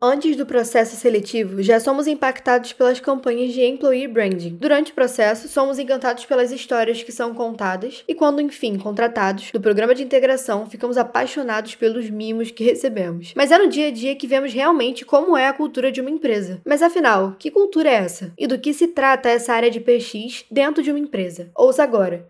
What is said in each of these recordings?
Antes do processo seletivo, já somos impactados pelas campanhas de employee branding. Durante o processo, somos encantados pelas histórias que são contadas e quando, enfim, contratados do programa de integração, ficamos apaixonados pelos mimos que recebemos. Mas é no dia a dia que vemos realmente como é a cultura de uma empresa. Mas afinal, que cultura é essa? E do que se trata essa área de PX dentro de uma empresa? Ouça agora.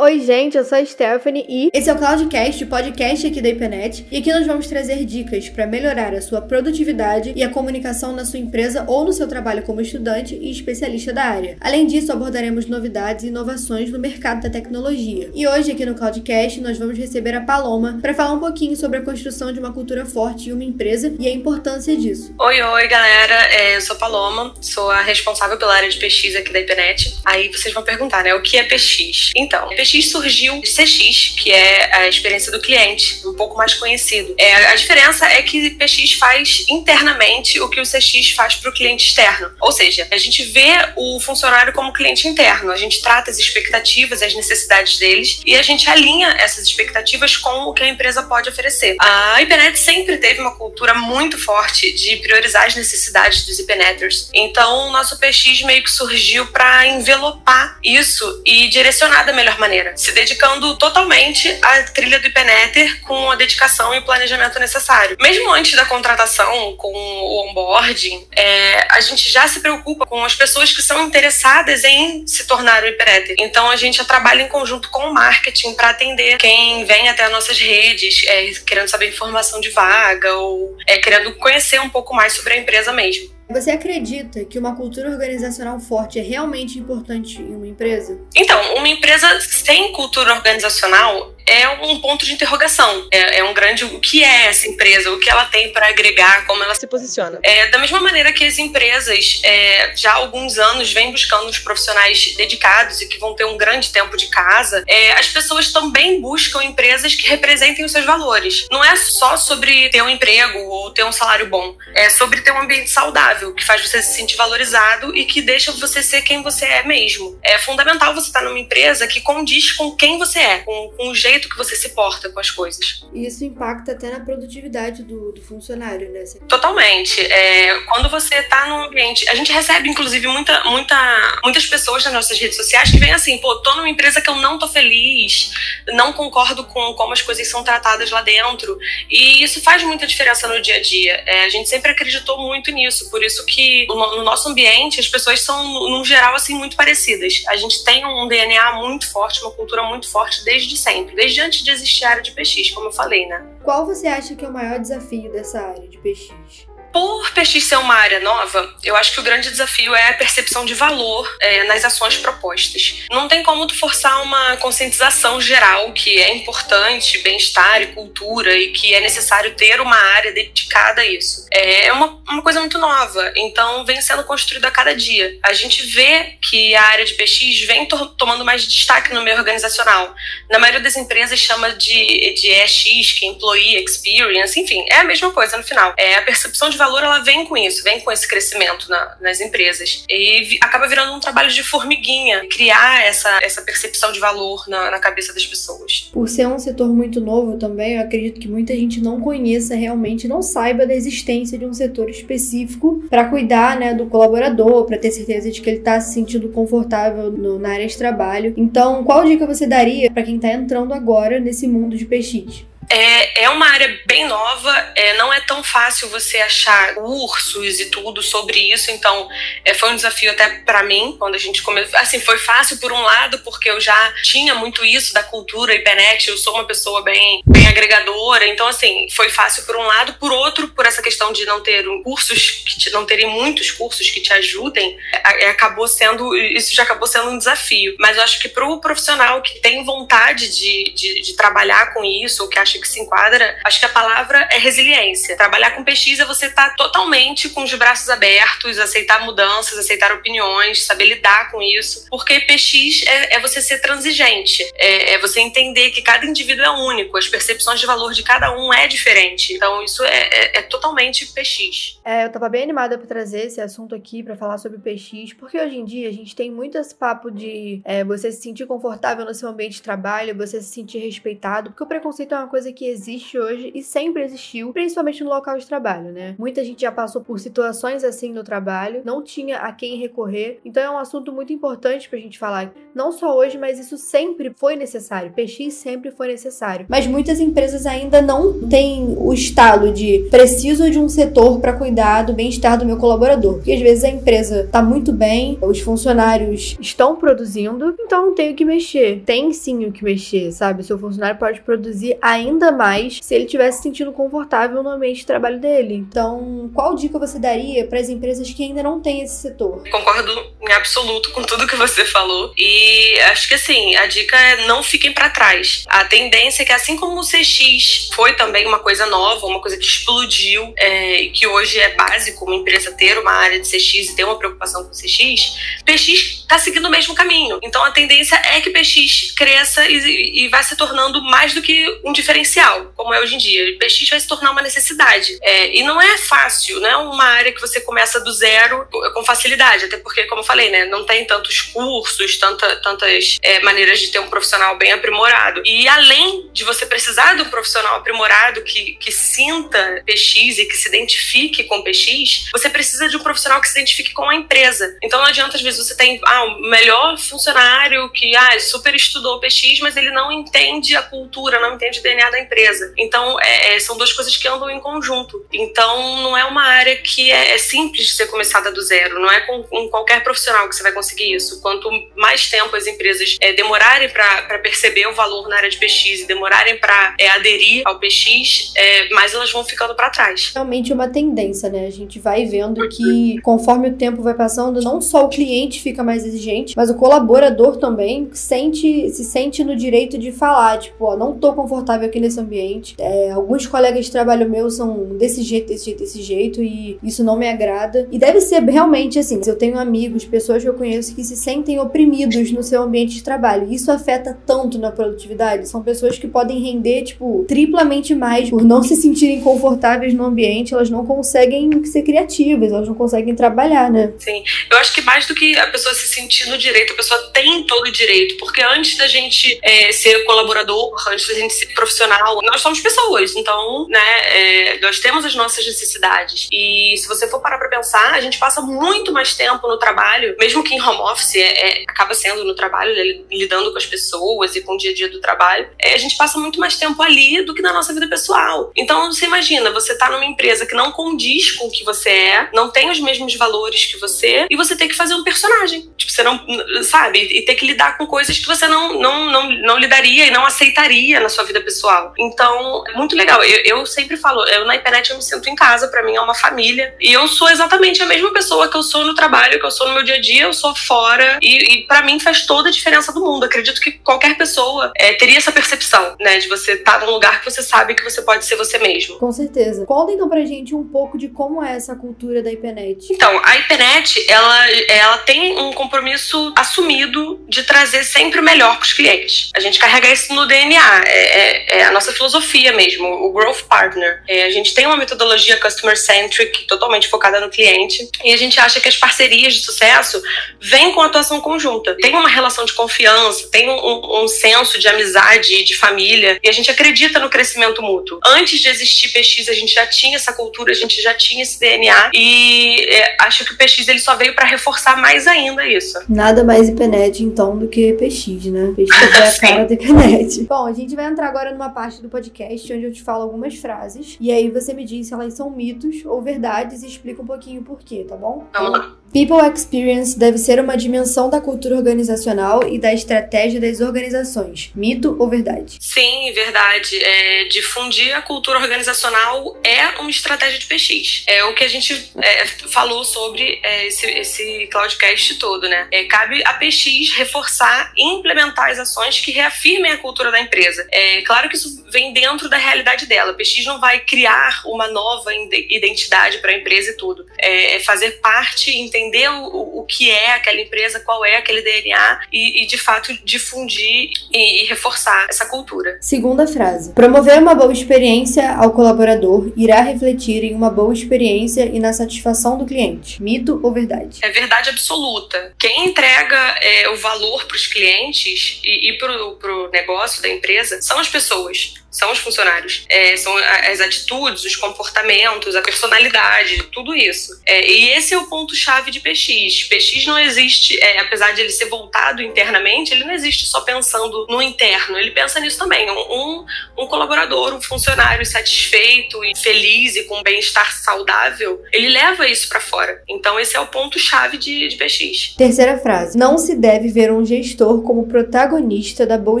Oi, gente, eu sou a Stephanie e esse é o Cloudcast, o podcast aqui da IPNET. E aqui nós vamos trazer dicas para melhorar a sua produtividade e a comunicação na sua empresa ou no seu trabalho como estudante e especialista da área. Além disso, abordaremos novidades e inovações no mercado da tecnologia. E hoje, aqui no Cloudcast, nós vamos receber a Paloma para falar um pouquinho sobre a construção de uma cultura forte em uma empresa e a importância disso. Oi, oi, galera. É, eu sou a Paloma, sou a responsável pela área de pesquisa aqui da IPNET. Aí vocês vão perguntar, né, o que é PX? Então, PX PX surgiu CX, que é a experiência do cliente, um pouco mais conhecido. É, a diferença é que PX faz internamente o que o CX faz para o cliente externo. Ou seja, a gente vê o funcionário como cliente interno, a gente trata as expectativas, as necessidades deles e a gente alinha essas expectativas com o que a empresa pode oferecer. A IPNET sempre teve uma cultura muito forte de priorizar as necessidades dos IPNeters. Então, o nosso PX meio que surgiu para envelopar isso e direcionar da melhor maneira maneira, se dedicando totalmente à trilha do IPNETER com a dedicação e o planejamento necessário. Mesmo antes da contratação, com o onboarding, é, a gente já se preocupa com as pessoas que são interessadas em se tornar o IPNETER. Então a gente trabalha em conjunto com o marketing para atender quem vem até as nossas redes, é, querendo saber informação de vaga ou é, querendo conhecer um pouco mais sobre a empresa mesmo. Você acredita que uma cultura organizacional forte é realmente importante em uma empresa? Então, uma empresa sem cultura organizacional é um ponto de interrogação. É, é, um grande o que é essa empresa, o que ela tem para agregar, como ela se posiciona. É, da mesma maneira que as empresas é, já há alguns anos vêm buscando os profissionais dedicados e que vão ter um grande tempo de casa, é, as pessoas também buscam empresas que representem os seus valores. Não é só sobre ter um emprego ou ter um salário bom, é sobre ter um ambiente saudável que faz você se sentir valorizado e que deixa você ser quem você é mesmo. É fundamental você estar numa empresa que condiz com quem você é, com, com o jeito jeito que você se porta com as coisas. E isso impacta até na produtividade do, do funcionário, né? Totalmente. É, quando você está num ambiente. A gente recebe, inclusive, muita, muita, muitas pessoas nas nossas redes sociais que vêm assim, pô, tô numa empresa que eu não tô feliz, não concordo com como as coisas são tratadas lá dentro. E isso faz muita diferença no dia a dia. É, a gente sempre acreditou muito nisso, por isso que no, no nosso ambiente as pessoas são, no geral, assim, muito parecidas. A gente tem um DNA muito forte, uma cultura muito forte desde sempre, desde antes de existir a área de PX, como eu falei, né? Qual você acha que é o maior desafio dessa área de PX? Por PX ser uma área nova, eu acho que o grande desafio é a percepção de valor é, nas ações propostas. Não tem como tu forçar uma conscientização geral que é importante, bem-estar e cultura e que é necessário ter uma área dedicada a isso. É uma, uma coisa muito nova, então vem sendo construída a cada dia. A gente vê que a área de PX vem to tomando mais destaque no meio organizacional. Na maioria das empresas chama de, de EX, que é Employee Experience, enfim, é a mesma coisa no final. É a percepção de valor ela vem com isso, vem com esse crescimento na, nas empresas. E acaba virando um trabalho de formiguinha, criar essa, essa percepção de valor na, na cabeça das pessoas. Por ser um setor muito novo também, eu acredito que muita gente não conheça realmente, não saiba da existência de um setor específico para cuidar né, do colaborador, para ter certeza de que ele está se sentindo confortável no, na área de trabalho. Então, qual dica você daria para quem está entrando agora nesse mundo de PX? É, é uma área bem nova, é, não é tão fácil você achar cursos e tudo sobre isso, então é, foi um desafio até para mim quando a gente começou. Assim, foi fácil por um lado, porque eu já tinha muito isso da cultura IPNET, eu sou uma pessoa bem, bem agregadora, então assim, foi fácil por um lado, por outro, por essa questão de não ter cursos, te, não terem muitos cursos que te ajudem, é, acabou sendo, isso já acabou sendo um desafio. Mas eu acho que para o profissional que tem vontade de, de, de trabalhar com isso, ou que acha acha que se enquadra, acho que a palavra é resiliência. Trabalhar com PX é você estar tá totalmente com os braços abertos, aceitar mudanças, aceitar opiniões, saber lidar com isso. Porque PX é, é você ser transigente, é, é, você entender que cada indivíduo é único, as percepções de valor de cada um é diferente. Então, isso é, é, é totalmente PX. É, eu tava bem animada para trazer esse assunto aqui, para falar sobre PX, porque hoje em dia a gente tem muito esse papo de é, você se sentir confortável no seu ambiente de trabalho, você se sentir respeitado, porque o preconceito é uma coisa que existe hoje e sempre existiu, principalmente no local de trabalho, né? Muita gente já passou por situações assim no trabalho, não tinha a quem recorrer, então é um assunto muito importante pra gente falar, não só hoje, mas isso sempre foi necessário, PX sempre foi necessário. Mas muitas empresas ainda não têm o estalo de preciso de um setor para cuidar do bem-estar do meu colaborador, porque às vezes a empresa tá muito bem, os funcionários estão produzindo, então não tenho que mexer. Tem sim o que mexer, sabe? Seu funcionário pode produzir ainda mais se ele estiver se sentindo confortável no ambiente de trabalho dele. Então, qual dica você daria para as empresas que ainda não têm esse setor? Concordo em absoluto com tudo que você falou e acho que assim, a dica é não fiquem para trás. A tendência é que assim como o CX foi também uma coisa nova, uma coisa que explodiu é, e que hoje é básico uma empresa ter uma área de CX e ter uma preocupação com CX, PX está seguindo o mesmo caminho. Então a tendência é que PX cresça e, e vai se tornando mais do que um diferencial, como é hoje em dia. PX vai se tornar uma necessidade. É, e não é fácil, não é uma área que você começa do zero com facilidade, até porque, como eu falei, né, não tem tantos cursos, tanta, tantas é, maneiras de ter um profissional bem aprimorado. E além de você precisar de um profissional aprimorado que, que sinta PX e que se identifique com PX, você precisa de um profissional que se identifique com a empresa. Então não adianta, às vezes, você tem ah, o melhor funcionário que ah, super estudou PX, mas ele não entende a cultura, não entende o DNA da empresa. Então, é, é, são duas coisas que andam em conjunto. Então, não é uma área que é, é simples de ser começada do zero. Não é com, com, qualquer profissional que você vai conseguir isso. Quanto mais tempo as empresas é, demorarem para perceber o valor na área de PX e demorarem para é, aderir ao PX, é, mais elas vão ficando para trás. Realmente é uma tendência, né? A gente vai vendo que conforme o tempo vai passando, não só o cliente fica mais exigente, mas o colaborador também sente, se sente no direito de falar, tipo, ó, não tô confortável aqui nesse ambiente. É, alguns colegas de trabalho meus são desse jeito, desse jeito, desse jeito, e isso não me agrada. E deve ser realmente assim. Eu tenho amigos, pessoas que eu conheço que se sentem oprimidos no seu ambiente de trabalho. Isso afeta tanto na produtividade. São pessoas que podem render, tipo, triplamente mais por não se sentirem confortáveis no ambiente, elas não conseguem ser criativas, elas não conseguem trabalhar, né? Sim. Eu acho que mais do que a pessoa se sentir no direito, a pessoa tem todo o direito, porque antes da gente é, ser colaborador, antes da gente ser profissional, nós somos pessoas, então, né, é, nós temos as nossas necessidades. E se você for parar pra pensar, a gente passa muito mais tempo no trabalho, mesmo que em home office, é, é acaba sendo no trabalho, né, lidando com as pessoas e com o dia a dia do trabalho, é, a gente passa muito mais tempo ali do que na nossa vida pessoal. Então, você imagina, você tá numa empresa que não condiz com o que você é, não tem os mesmos valores que você, e você tem que fazer um personagem. Tipo, você não, sabe? E ter que lidar com coisas que você não, não, não, não lidaria e não aceitaria na sua vida pessoal. Então, é muito legal. Eu, eu sempre falo, eu na internet eu me sinto em casa, para mim é uma família. E eu sou exatamente a mesma pessoa que eu sou no trabalho, que eu sou no meu dia a dia, eu sou fora. E, e para mim faz toda a diferença do mundo. Acredito que qualquer pessoa é, teria essa percepção, né? De você estar tá num lugar que você sabe que você pode ser você mesmo. Com certeza. Conta então pra gente um pouco de como é essa cultura da IPNET. Então, a IPNET, ela, ela tem um compromisso assumido de trazer sempre o melhor para os clientes. A gente carrega isso no DNA, é, é, é, a nossa filosofia mesmo, o Growth Partner. É, a gente tem uma metodologia customer centric, totalmente focada no cliente, e a gente acha que as parcerias de sucesso vêm com atuação conjunta. Tem uma relação de confiança, tem um, um senso de amizade, de família, e a gente acredita no crescimento mútuo. Antes de existir PX, a gente já tinha essa cultura, a gente já tinha esse DNA, e é, acho que o PX ele só veio para reforçar mais ainda isso. Nada mais IPNET, então, do que PX, né? PX é a cara da IPNET. Bom, a gente vai entrar agora numa parte do podcast onde eu te falo algumas frases, e aí você me diz se elas são mitos ou verdades e explica um pouquinho por quê, tá bom? Vamos lá. People Experience deve ser uma dimensão da cultura organizacional e da estratégia das organizações. Mito ou verdade? Sim, verdade. É, difundir a cultura organizacional é uma estratégia de PX. É o que a gente é, falou sobre é, esse, esse Cloudcast todo, né? É, cabe a PX reforçar e implementar as ações que reafirmem a cultura da empresa. É claro que isso vem dentro da realidade dela. A PX não vai criar uma nova identidade para a empresa e tudo. É, é fazer parte, entender o, o que é aquela empresa, qual é aquele DNA e, e de fato difundir e, e reforçar essa cultura. Segunda frase: promover uma boa experiência ao colaborador irá refletir em uma boa experiência e na satisfação do cliente. Mito ou verdade? É verdade absoluta. Quem entrega é, o valor para os clientes e, e para o negócio da empresa são as pessoas são os funcionários. É, são as atitudes, os comportamentos, a personalidade, tudo isso. É, e esse é o ponto-chave de PX. PX não existe, é, apesar de ele ser voltado internamente, ele não existe só pensando no interno, ele pensa nisso também. Um, um colaborador, um funcionário satisfeito e feliz e com bem-estar saudável, ele leva isso para fora. Então, esse é o ponto-chave de, de PX. Terceira frase: Não se deve ver um gestor como protagonista da boa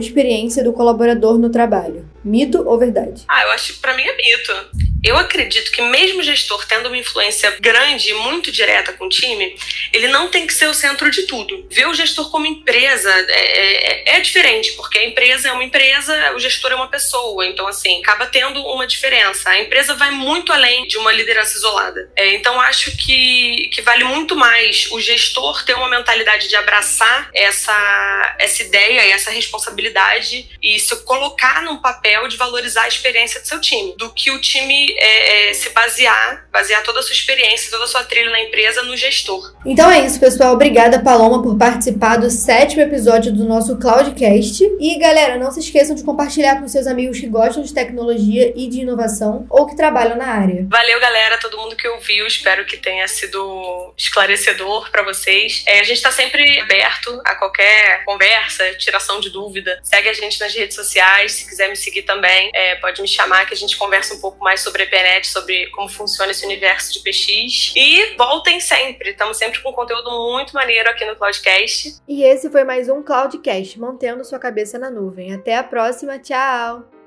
experiência do colaborador no trabalho. Mito ou verdade? Ah, eu acho que pra mim é mito. Eu acredito que mesmo o gestor tendo uma influência grande e muito direta com o time, ele não tem que ser o centro de tudo. Ver o gestor como empresa é, é, é, diferente, porque a empresa é uma empresa, o gestor é uma pessoa. Então, assim, acaba tendo uma diferença. A empresa vai muito além de uma liderança isolada. É, então, acho que, que vale muito mais o gestor ter uma mentalidade de abraçar essa, essa ideia e essa responsabilidade e se colocar num papel de valorizar a experiência do seu time, do que o time é, é, se basear, basear toda a sua experiência, toda a sua trilha na empresa no gestor. Então é isso, pessoal. Obrigada, Paloma, por participar do sétimo episódio do nosso Cloudcast. E, galera, não se esqueçam de compartilhar com seus amigos que gostam de tecnologia e de inovação ou que trabalham na área. Valeu, galera, todo mundo que ouviu. Espero que tenha sido esclarecedor para vocês. É, a gente está sempre aberto a qualquer conversa, tiração de dúvida. Segue a gente nas redes sociais. Se quiser me seguir também, é, pode me chamar que a gente conversa um pouco mais sobre sobre a internet, sobre como funciona esse universo de PX. E voltem sempre, estamos sempre com conteúdo muito maneiro aqui no Cloudcast. E esse foi mais um Cloudcast, mantendo sua cabeça na nuvem. Até a próxima, tchau!